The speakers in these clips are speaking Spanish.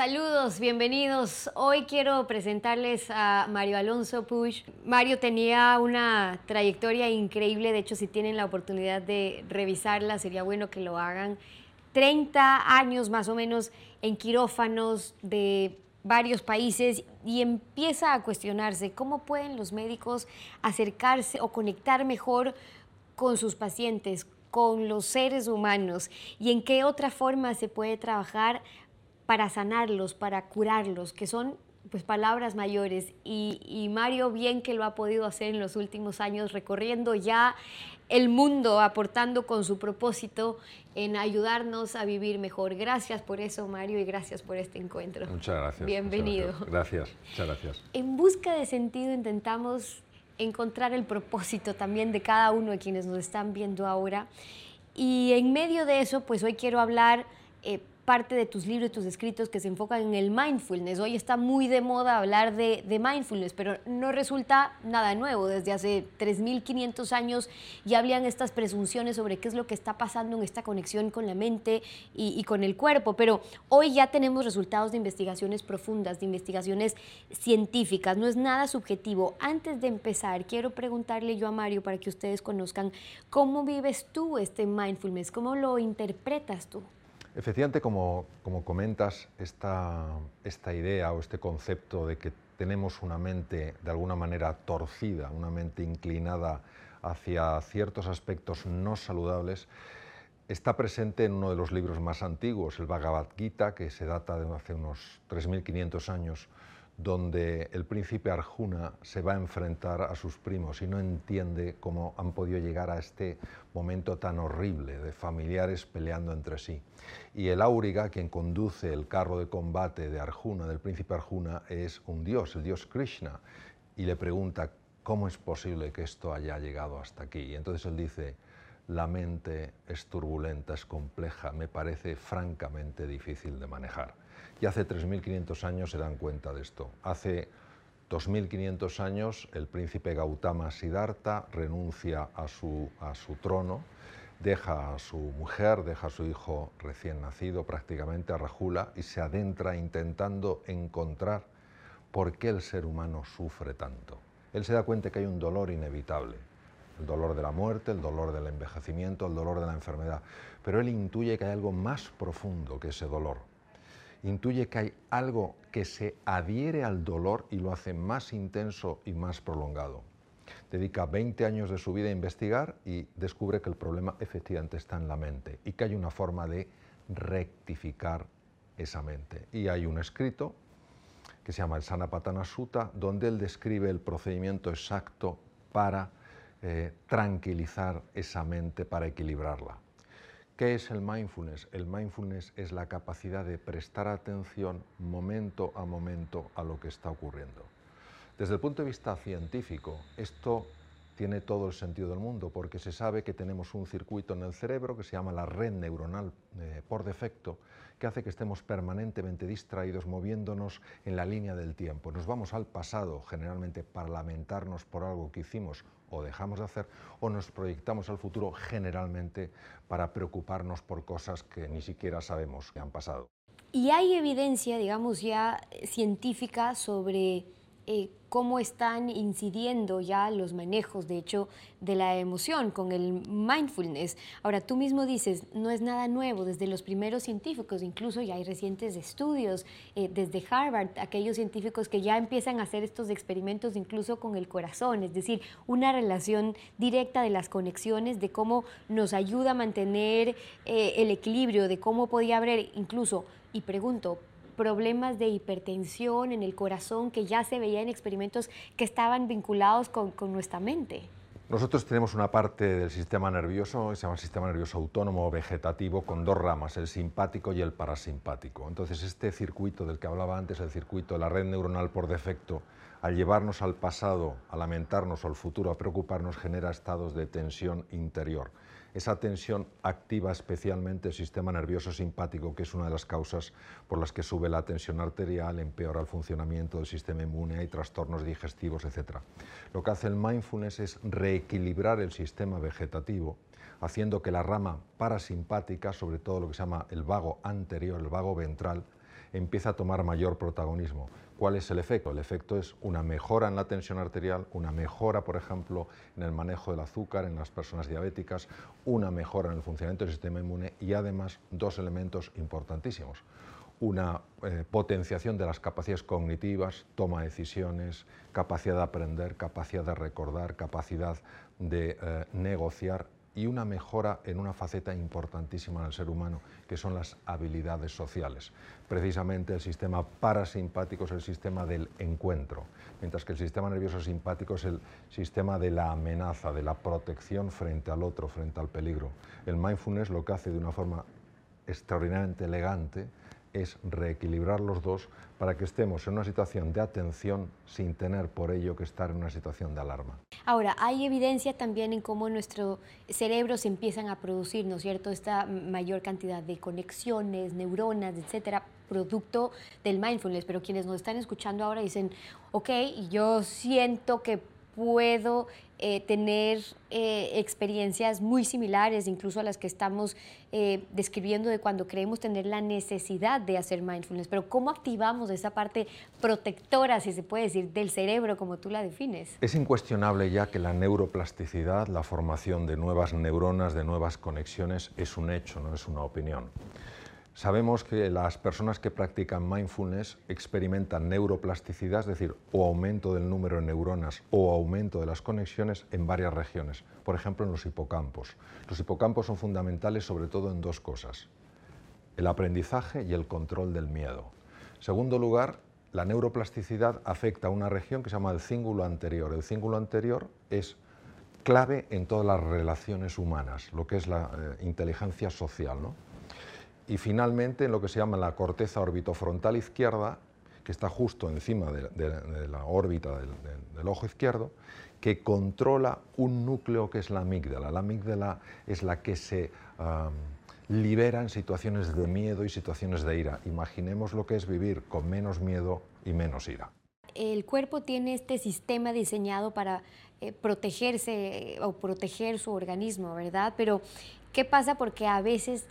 Saludos, bienvenidos. Hoy quiero presentarles a Mario Alonso Push. Mario tenía una trayectoria increíble, de hecho si tienen la oportunidad de revisarla sería bueno que lo hagan. 30 años más o menos en quirófanos de varios países y empieza a cuestionarse cómo pueden los médicos acercarse o conectar mejor con sus pacientes, con los seres humanos y en qué otra forma se puede trabajar para sanarlos, para curarlos, que son pues palabras mayores y, Mario bien que lo ha podido hacer en los últimos años recorriendo ya el mundo, aportando con su propósito en ayudarnos a vivir mejor. Gracias por eso Mario y gracias por este encuentro. Muchas gracias. Bienvenido. Gracias, muchas gracias. En busca de sentido intentamos encontrar el propósito también de cada uno de quienes nos están viendo ahora y en medio de eso pues hoy quiero hablar eh, parte de tus libros y tus escritos que se enfocan en el mindfulness. Hoy está muy de moda hablar de, mindfulness, pero no resulta nada nuevo. Desde hace 3.500 años ya habían estas presunciones sobre qué es lo que está pasando en esta conexión con la mente y, y con el cuerpo, pero hoy ya tenemos resultados de investigaciones profundas, de investigaciones científicas. No es nada subjetivo. Antes de empezar, quiero preguntarle yo a Mario para que ustedes conozcan cómo vives tú este mindfulness, cómo lo interpretas tú. Efectivamente, como, comentas, esta, esta idea o este concepto de que tenemos una mente de alguna manera torcida, una mente inclinada hacia ciertos aspectos no saludables, está presente en uno de los libros más antiguos, el Bhagavad Gita, que se data de hace unos 3.500 años, donde el príncipe Arjuna se va a enfrentar a sus primos y no entiende cómo han podido llegar a este momento tan horrible de familiares peleando entre sí. Y el Auriga, quien conduce el carro de combate de Arjuna, del príncipe Arjuna, es un dios, el dios Krishna, y le pregunta, ¿cómo es posible que esto haya llegado hasta aquí? Y entonces él dice, la mente es turbulenta, es compleja, me parece francamente difícil de manejar. Y hace 3.500 años se dan cuenta de esto. Hace 2.500 años el príncipe Gautama Siddhartha renuncia a su, a su trono, deja a su mujer, deja a su hijo recién nacido prácticamente, a Rajula, y se adentra intentando encontrar por qué el ser humano sufre tanto. Él se da cuenta que hay un dolor inevitable, el dolor de la muerte, el dolor del envejecimiento, el dolor de la enfermedad, pero él intuye que hay algo más profundo que ese dolor, intuye que hay algo que se adhiere al dolor y lo hace más intenso y más prolongado. Dedica 20 años de su vida a investigar y descubre que el problema efectivamente está en la mente y que hay una forma de rectificar esa mente. Y hay un escrito que se llama el Sanapatana Sutta, donde él describe el procedimiento exacto para eh, tranquilizar esa mente, para equilibrarla. ¿Qué es el mindfulness? El mindfulness es la capacidad de prestar atención momento a momento a lo que está ocurriendo. Desde el punto de vista científico, esto tiene todo el sentido del mundo porque se sabe que tenemos un circuito en el cerebro que se llama la red neuronal eh, por defecto que hace que estemos permanentemente distraídos moviéndonos en la línea del tiempo. Nos vamos al pasado generalmente para lamentarnos por algo que hicimos o dejamos de hacer o nos proyectamos al futuro generalmente para preocuparnos por cosas que ni siquiera sabemos que han pasado. Y hay evidencia, digamos, ya científica sobre eh, cómo están incidiendo ya los manejos, de hecho, de la emoción con el mindfulness. Ahora, tú mismo dices, no es nada nuevo, desde los primeros científicos, incluso ya hay recientes estudios eh, desde Harvard, aquellos científicos que ya empiezan a hacer estos experimentos incluso con el corazón, es decir, una relación directa de las conexiones, de cómo nos ayuda a mantener eh, el equilibrio, de cómo podía haber incluso, y pregunto, problemas de hipertensión en el corazón que ya se veía en experimentos que estaban vinculados con, nuestra mente. Nosotros tenemos una parte del sistema nervioso, se llama sistema nervioso autónomo vegetativo, con dos ramas, el simpático y el parasimpático. Entonces, este circuito del que hablaba antes, el circuito de la red neuronal por defecto, al llevarnos al pasado, a lamentarnos o al futuro, a preocuparnos, genera estados de tensión interior. Esa tensión activa especialmente el sistema nervioso simpático, que es una de las causas por las que sube la tensión arterial, empeora el funcionamiento del sistema inmune, hay trastornos digestivos, etc. Lo que hace el mindfulness es reequilibrar el sistema vegetativo, haciendo que la rama parasimpática, sobre todo lo que se llama el vago anterior, el vago ventral, empieza a tomar mayor protagonismo. ¿Cuál es el efecto? El efecto es una mejora en la tensión arterial, una mejora, por ejemplo, en el manejo del azúcar en las personas diabéticas, una mejora en el funcionamiento del sistema inmune y además dos elementos importantísimos. Una eh, potenciación de las capacidades cognitivas, toma de decisiones, capacidad de aprender, capacidad de recordar, capacidad de eh, negociar y una mejora en una faceta importantísima en el ser humano, que son las habilidades sociales. Precisamente el sistema parasimpático es el sistema del encuentro, mientras que el sistema nervioso simpático es el sistema de la amenaza, de la protección frente al otro, frente al peligro. El mindfulness lo que hace de una forma extraordinariamente elegante es reequilibrar los dos para que estemos en una situación de atención sin tener por ello que estar en una situación de alarma. Ahora, hay evidencia también en cómo nuestro cerebro se empiezan a producir, ¿no es cierto?, esta mayor cantidad de conexiones, neuronas, etcétera, producto del mindfulness, pero quienes nos están escuchando ahora dicen, ok, yo siento que puedo eh, tener eh, experiencias muy similares, incluso a las que estamos eh, describiendo de cuando creemos tener la necesidad de hacer mindfulness. Pero ¿cómo activamos esa parte protectora, si se puede decir, del cerebro, como tú la defines? Es incuestionable ya que la neuroplasticidad, la formación de nuevas neuronas, de nuevas conexiones, es un hecho, no es una opinión. Sabemos que las personas que practican mindfulness experimentan neuroplasticidad, es decir, o aumento del número de neuronas o aumento de las conexiones en varias regiones, por ejemplo en los hipocampos. Los hipocampos son fundamentales sobre todo en dos cosas, el aprendizaje y el control del miedo. En segundo lugar, la neuroplasticidad afecta a una región que se llama el cíngulo anterior. El cíngulo anterior es clave en todas las relaciones humanas, lo que es la eh, inteligencia social. ¿no? Y finalmente en lo que se llama la corteza orbitofrontal izquierda, que está justo encima de, la órbita del, ojo izquierdo, que controla un núcleo que es la amígdala. La amígdala es la que se libera en situaciones de miedo y situaciones de ira. Imaginemos lo que es vivir con menos miedo y menos ira. El cuerpo tiene este sistema diseñado para eh, protegerse o proteger su organismo, ¿verdad? Pero, ¿qué pasa? Porque a veces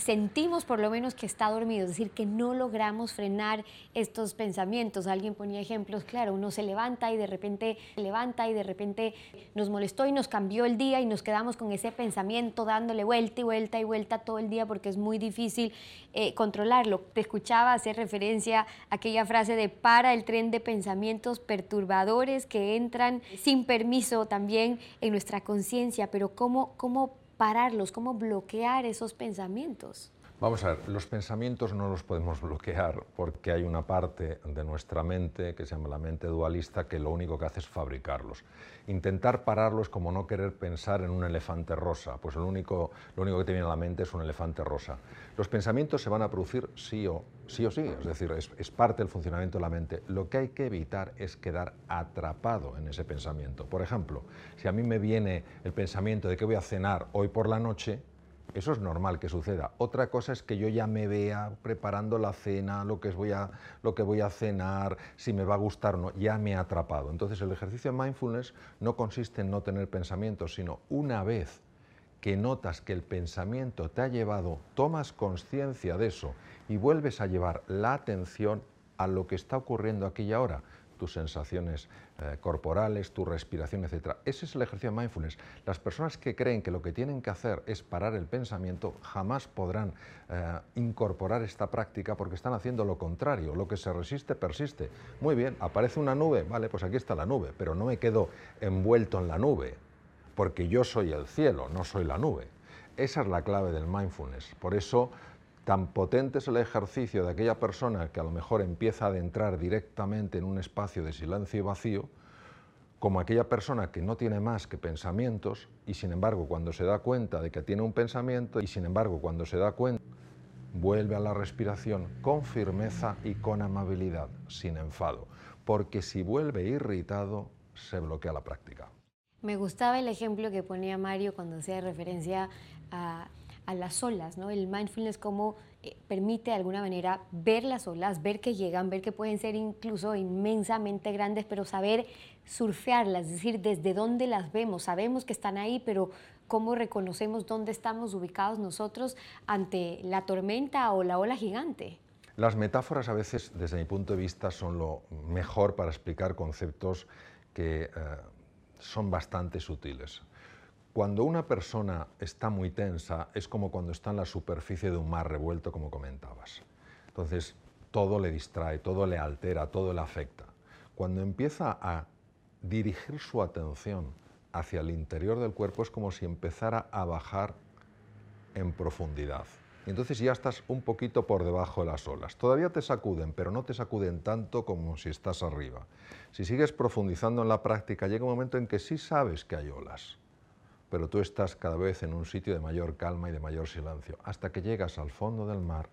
sentimos por lo menos que está dormido, es decir, que no logramos frenar estos pensamientos. Alguien ponía ejemplos, claro, uno se levanta y de repente se levanta y de repente nos molestó y nos cambió el día y nos quedamos con ese pensamiento dándole vuelta y vuelta y vuelta todo el día porque es muy difícil eh, controlarlo. Te escuchaba hacer referencia a aquella frase de para el tren de pensamientos perturbadores que entran sin permiso también en nuestra conciencia, pero ¿cómo, cómo pararlos, cómo bloquear esos pensamientos. Vamos a ver, los pensamientos no los podemos bloquear porque hay una parte de nuestra mente que se llama la mente dualista que lo único que hace es fabricarlos. Intentar pararlos como no querer pensar en un elefante rosa, pues lo único, lo único que te viene a la mente es un elefante rosa. Los pensamientos se van a producir sí o sí, o sí es decir, es, es parte del funcionamiento de la mente. Lo que hay que evitar es quedar atrapado en ese pensamiento. Por ejemplo, si a mí me viene el pensamiento de que voy a cenar hoy por la noche, eso es normal que suceda. Otra cosa es que yo ya me vea preparando la cena, lo que, voy a, lo que voy a cenar, si me va a gustar o no, ya me ha atrapado. Entonces el ejercicio de mindfulness no consiste en no tener pensamientos, sino una vez que notas que el pensamiento te ha llevado, tomas conciencia de eso y vuelves a llevar la atención a lo que está ocurriendo aquí y ahora tus sensaciones eh, corporales, tu respiración, etc. Ese es el ejercicio de mindfulness. Las personas que creen que lo que tienen que hacer es parar el pensamiento jamás podrán eh, incorporar esta práctica porque están haciendo lo contrario. Lo que se resiste, persiste. Muy bien, aparece una nube, vale, pues aquí está la nube, pero no me quedo envuelto en la nube, porque yo soy el cielo, no soy la nube. Esa es la clave del mindfulness. Por eso Tan potente es el ejercicio de aquella persona que a lo mejor empieza a adentrar directamente en un espacio de silencio y vacío, como aquella persona que no tiene más que pensamientos y sin embargo cuando se da cuenta de que tiene un pensamiento y sin embargo cuando se da cuenta vuelve a la respiración con firmeza y con amabilidad, sin enfado, porque si vuelve irritado se bloquea la práctica. Me gustaba el ejemplo que ponía Mario cuando hacía referencia a a las olas, ¿no? El mindfulness como eh, permite de alguna manera ver las olas, ver que llegan, ver que pueden ser incluso inmensamente grandes, pero saber surfearlas, es decir, desde dónde las vemos, sabemos que están ahí, pero cómo reconocemos dónde estamos ubicados nosotros ante la tormenta o la ola gigante. Las metáforas a veces, desde mi punto de vista, son lo mejor para explicar conceptos que eh, son bastante sutiles. Cuando una persona está muy tensa es como cuando está en la superficie de un mar revuelto, como comentabas. Entonces, todo le distrae, todo le altera, todo le afecta. Cuando empieza a dirigir su atención hacia el interior del cuerpo es como si empezara a bajar en profundidad. Y entonces ya estás un poquito por debajo de las olas. Todavía te sacuden, pero no te sacuden tanto como si estás arriba. Si sigues profundizando en la práctica, llega un momento en que sí sabes que hay olas, pero tú estás cada vez en un sitio de mayor calma y de mayor silencio, hasta que llegas al fondo del mar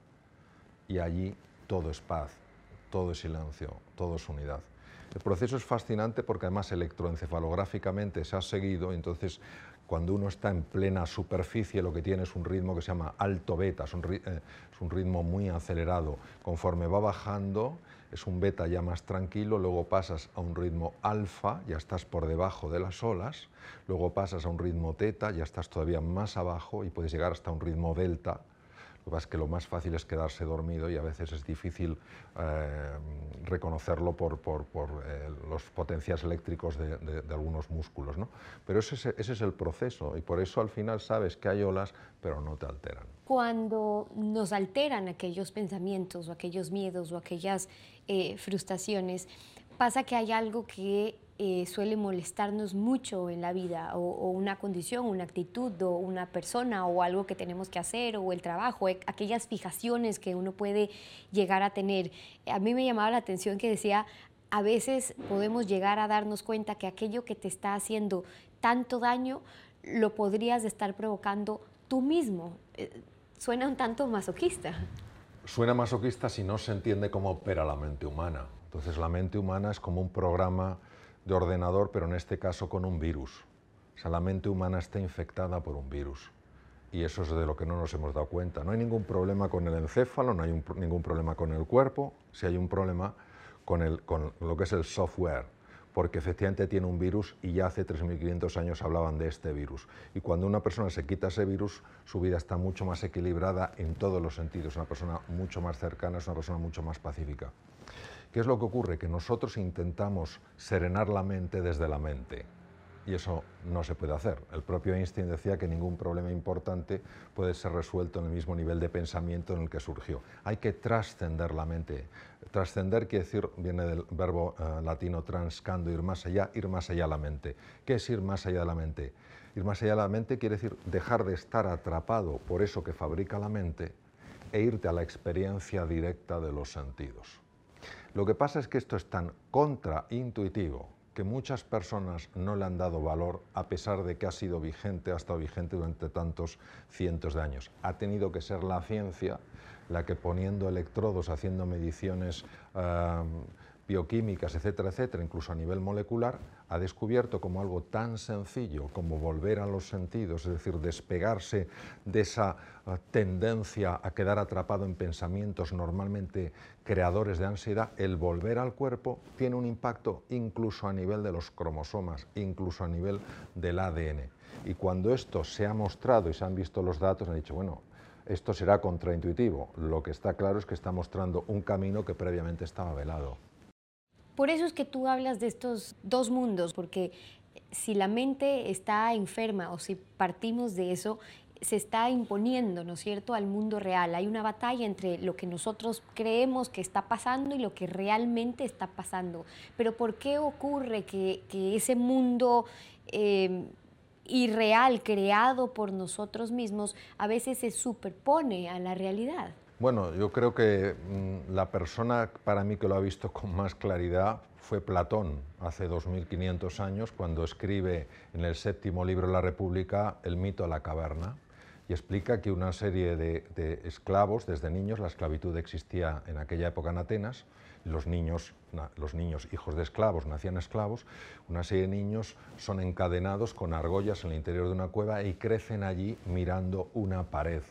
y allí todo es paz, todo es silencio, todo es unidad. El proceso es fascinante porque además electroencefalográficamente se ha seguido, entonces cuando uno está en plena superficie lo que tiene es un ritmo que se llama alto beta, es un, eh, ritmo muy acelerado. Conforme va bajando es un beta ya más tranquilo, luego pasas a un ritmo alfa, ya estás por debajo de las olas, luego pasas a un ritmo teta, ya estás todavía más abajo y puedes llegar hasta un ritmo delta, lo que pasa es que lo más fácil es quedarse dormido y a veces es difícil eh, reconocerlo por, eh, los potencias eléctricos de, algunos músculos. ¿no? Pero ese, es el proceso y por eso al final sabes que hay olas, pero no te alteran. Cuando nos alteran aquellos pensamientos o aquellos miedos o aquellas eh, frustraciones, pasa que hay algo que eh, suele molestarnos mucho en la vida, o, una condición, una actitud, o una persona, o algo que tenemos que hacer, o el trabajo, eh, aquellas fijaciones que uno puede llegar a tener. A mí me llamaba la atención que decía, a veces podemos llegar a darnos cuenta que aquello que te está haciendo tanto daño, lo podrías estar provocando tú mismo. Eh, suena un tanto masoquista. Suena masoquista si no se entiende cómo opera la mente humana. Entonces la mente humana es como un programa de ordenador, pero en este caso con un virus. O sea, la mente humana está infectada por un virus. Y eso es de lo que no nos hemos dado cuenta. No hay ningún problema con el encéfalo, no hay ningún problema con el cuerpo, si hay un problema con, el, con lo que es el software, porque efectivamente tiene un virus y ya hace 3.500 años hablaban de este virus. Y cuando una persona se quita ese virus, su vida está mucho más equilibrada en todos los sentidos, una persona mucho más cercana, es una persona mucho más pacífica. ¿Qué es lo que ocurre? Que nosotros intentamos serenar la mente desde la mente y eso no se puede hacer. El propio Einstein decía que ningún problema importante puede ser resuelto en el mismo nivel de pensamiento en el que surgió. Hay que trascender la mente. Trascender quiere decir, viene del verbo eh, latino transcando, ir más allá, ir más allá de la mente. ¿Qué es ir más allá de la mente? Ir más allá de la mente quiere decir dejar de estar atrapado por eso que fabrica la mente e irte a la experiencia directa de los sentidos. Lo que pasa es que esto es tan contraintuitivo que muchas personas no le han dado valor a pesar de que ha sido vigente, ha estado vigente durante tantos cientos de años. Ha tenido que ser la ciencia la que poniendo electrodos, haciendo mediciones eh, bioquímicas, etcétera, etcétera, incluso a nivel molecular, ha descubierto como algo tan sencillo como volver a los sentidos, es decir, despegarse de esa eh, tendencia a quedar atrapado en pensamientos normalmente creadores de ansiedad, el volver al cuerpo tiene un impacto incluso a nivel de los cromosomas, incluso a nivel del ADN. Y cuando esto se ha mostrado y se han visto los datos, han dicho, bueno, esto será contraintuitivo. Lo que está claro es que está mostrando un camino que previamente estaba velado. Por eso es que tú hablas de estos dos mundos, porque si la mente está enferma o si partimos de eso, se está imponiendo, ¿no es cierto?, al mundo real. Hay una batalla entre lo que nosotros creemos que está pasando y lo que realmente está pasando. Pero ¿por qué ocurre que, ese mundo eh, irreal creado por nosotros mismos a veces se superpone a la realidad? Bueno, yo creo que mm, la persona para mí que lo ha visto con más claridad fue Platón, hace 2500 años, cuando escribe en el séptimo libro de la República el mito de la caverna y explica que una serie de, esclavos, desde niños, la esclavitud existía en aquella época en Atenas, los niños, los niños hijos de esclavos nacían esclavos, una serie de niños son encadenados con argollas en el interior de una cueva y crecen allí mirando una pared.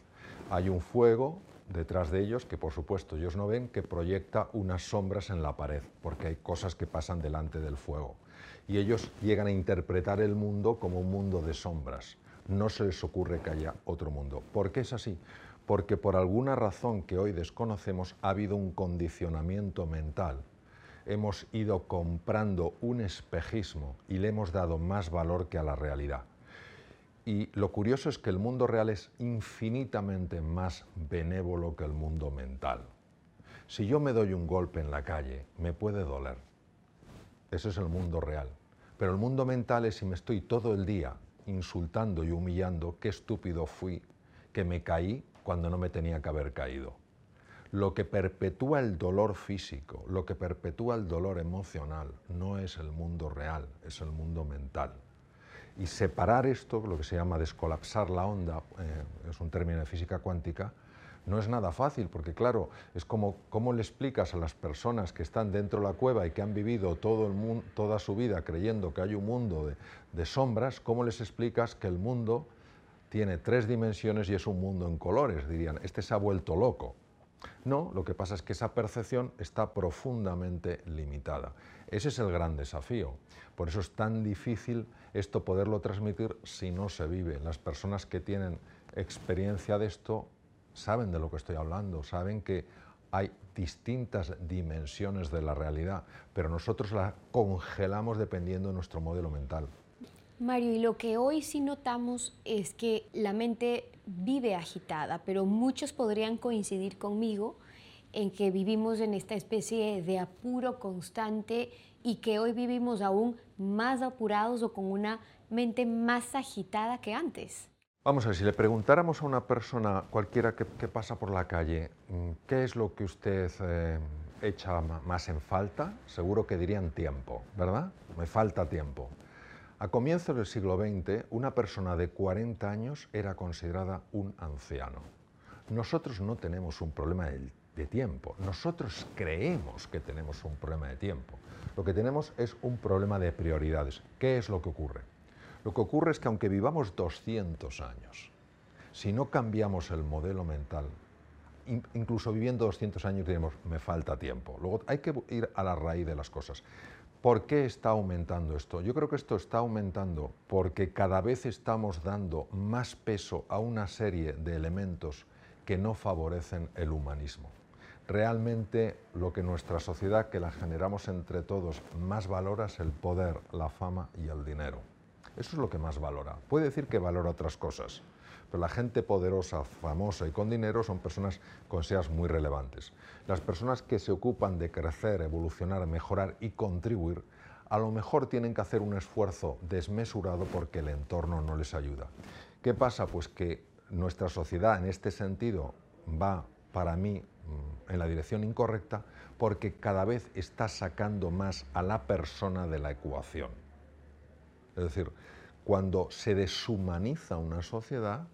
Hay un fuego, detrás de ellos, que por supuesto ellos no ven, que proyecta unas sombras en la pared, porque hay cosas que pasan delante del fuego. Y ellos llegan a interpretar el mundo como un mundo de sombras. No se les ocurre que haya otro mundo. ¿Por qué es así? porque por alguna razón que hoy desconocemos ha habido un condicionamiento mental. Hemos ido comprando un espejismo y le hemos dado más valor que a la realidad. Y lo curioso es que el mundo real es infinitamente más benévolo que el mundo mental. Si yo me doy un golpe en la calle, me puede doler. Ese es el mundo real. Pero el mundo mental es si me estoy todo el día insultando y humillando, qué estúpido fui, que me caí cuando no me tenía que haber caído. Lo que perpetúa el dolor físico, lo que perpetúa el dolor emocional, no es el mundo real, es el mundo mental. Y separar esto, lo que se llama descolapsar la onda, eh, es un término de física cuántica, no es nada fácil, porque claro, es como cómo le explicas a las personas que están dentro de la cueva y que han vivido todo el mundo, toda su vida creyendo que hay un mundo de, de sombras, cómo les explicas que el mundo tiene tres dimensiones y es un mundo en colores, dirían, este se ha vuelto loco. No, lo que pasa es que esa percepción está profundamente limitada. Ese es el gran desafío. Por eso es tan difícil esto poderlo transmitir si no se vive. Las personas que tienen experiencia de esto saben de lo que estoy hablando, saben que hay distintas dimensiones de la realidad, pero nosotros la congelamos dependiendo de nuestro modelo mental. Mario, y lo que hoy sí notamos es que la mente vive agitada, pero muchos podrían coincidir conmigo en que vivimos en esta especie de apuro constante y que hoy vivimos aún más apurados o con una mente más agitada que antes. Vamos a ver, si le preguntáramos a una persona cualquiera que, pasa por la calle, mm, ¿qué es lo que usted eh, echa más en falta? Seguro que dirían tiempo, ¿verdad? Me falta tiempo. A comienzos del siglo XX, una persona de 40 años era considerada un anciano. Nosotros no tenemos un problema de, tiempo, nosotros creemos que tenemos un problema de tiempo. Lo que tenemos es un problema de prioridades. ¿Qué es lo que ocurre? Lo que ocurre es que aunque vivamos 200 años, si no cambiamos el modelo mental, incluso viviendo 200 años diremos, me falta tiempo. Luego hay que ir a la raíz de las cosas. ¿Por qué está aumentando esto? Yo creo que esto está aumentando porque cada vez estamos dando más peso a una serie de elementos que no favorecen el humanismo. Realmente lo que nuestra sociedad, que la generamos entre todos, más valora es el poder, la fama y el dinero. Eso es lo que más valora. Puede decir que valora otras cosas, pero la gente poderosa, famosa y con dinero son personas con seas muy relevantes. Las personas que se ocupan de crecer, evolucionar, mejorar y contribuir, a lo mejor tienen que hacer un esfuerzo desmesurado porque el entorno no les ayuda. ¿Qué pasa? Pues que nuestra sociedad en este sentido va, para mí, mm, en la dirección incorrecta porque cada vez está sacando más a la persona de la ecuación. Es decir, cuando se deshumaniza una sociedad,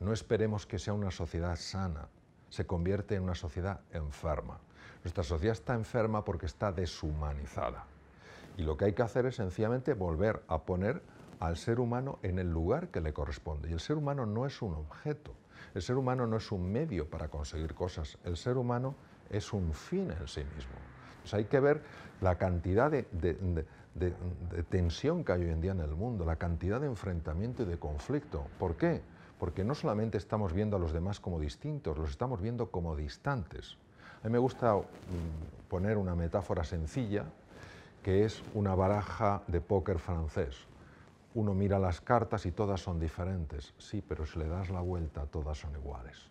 no esperemos que sea una sociedad sana, se convierte en una sociedad enferma. Nuestra sociedad está enferma porque está deshumanizada. Y lo que hay que hacer es sencillamente volver a poner al ser humano en el lugar que le corresponde. Y el ser humano no es un objeto, el ser humano no es un medio para conseguir cosas, el ser humano es un fin en sí mismo. Entonces hay que ver la cantidad de, de, tensión que hay hoy en día en el mundo, la cantidad de enfrentamiento y de conflicto. ¿Por qué? Porque no solamente estamos viendo a los demás como distintos, los estamos viendo como distantes. A mí me gusta mm, poner una metáfora sencilla, que es una baraja de póker francés. Uno mira las cartas y todas son diferentes, sí, pero si le das la vuelta todas son iguales.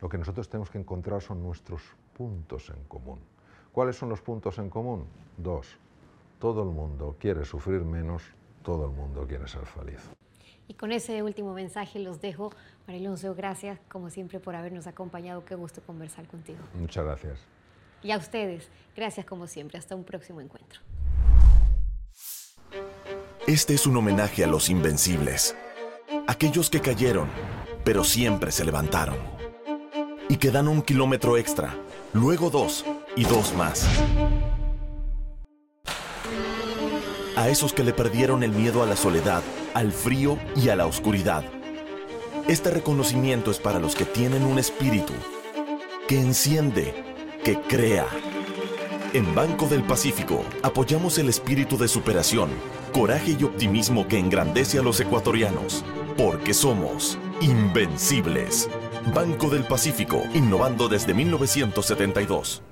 Lo que nosotros tenemos que encontrar son nuestros puntos en común. ¿Cuáles son los puntos en común? Dos todo el mundo quiere sufrir menos, todo el mundo quiere ser feliz. Y con ese último mensaje los dejo. María Alonso, gracias como siempre por habernos acompañado. Qué gusto conversar contigo. Muchas gracias. Y a ustedes, gracias como siempre. Hasta un próximo encuentro. Este es un homenaje a los invencibles. Aquellos que cayeron, pero siempre se levantaron. Y que dan un kilómetro extra, luego dos y dos más a esos que le perdieron el miedo a la soledad, al frío y a la oscuridad. Este reconocimiento es para los que tienen un espíritu que enciende, que crea. En Banco del Pacífico apoyamos el espíritu de superación, coraje y optimismo que engrandece a los ecuatorianos, porque somos invencibles. Banco del Pacífico, innovando desde 1972.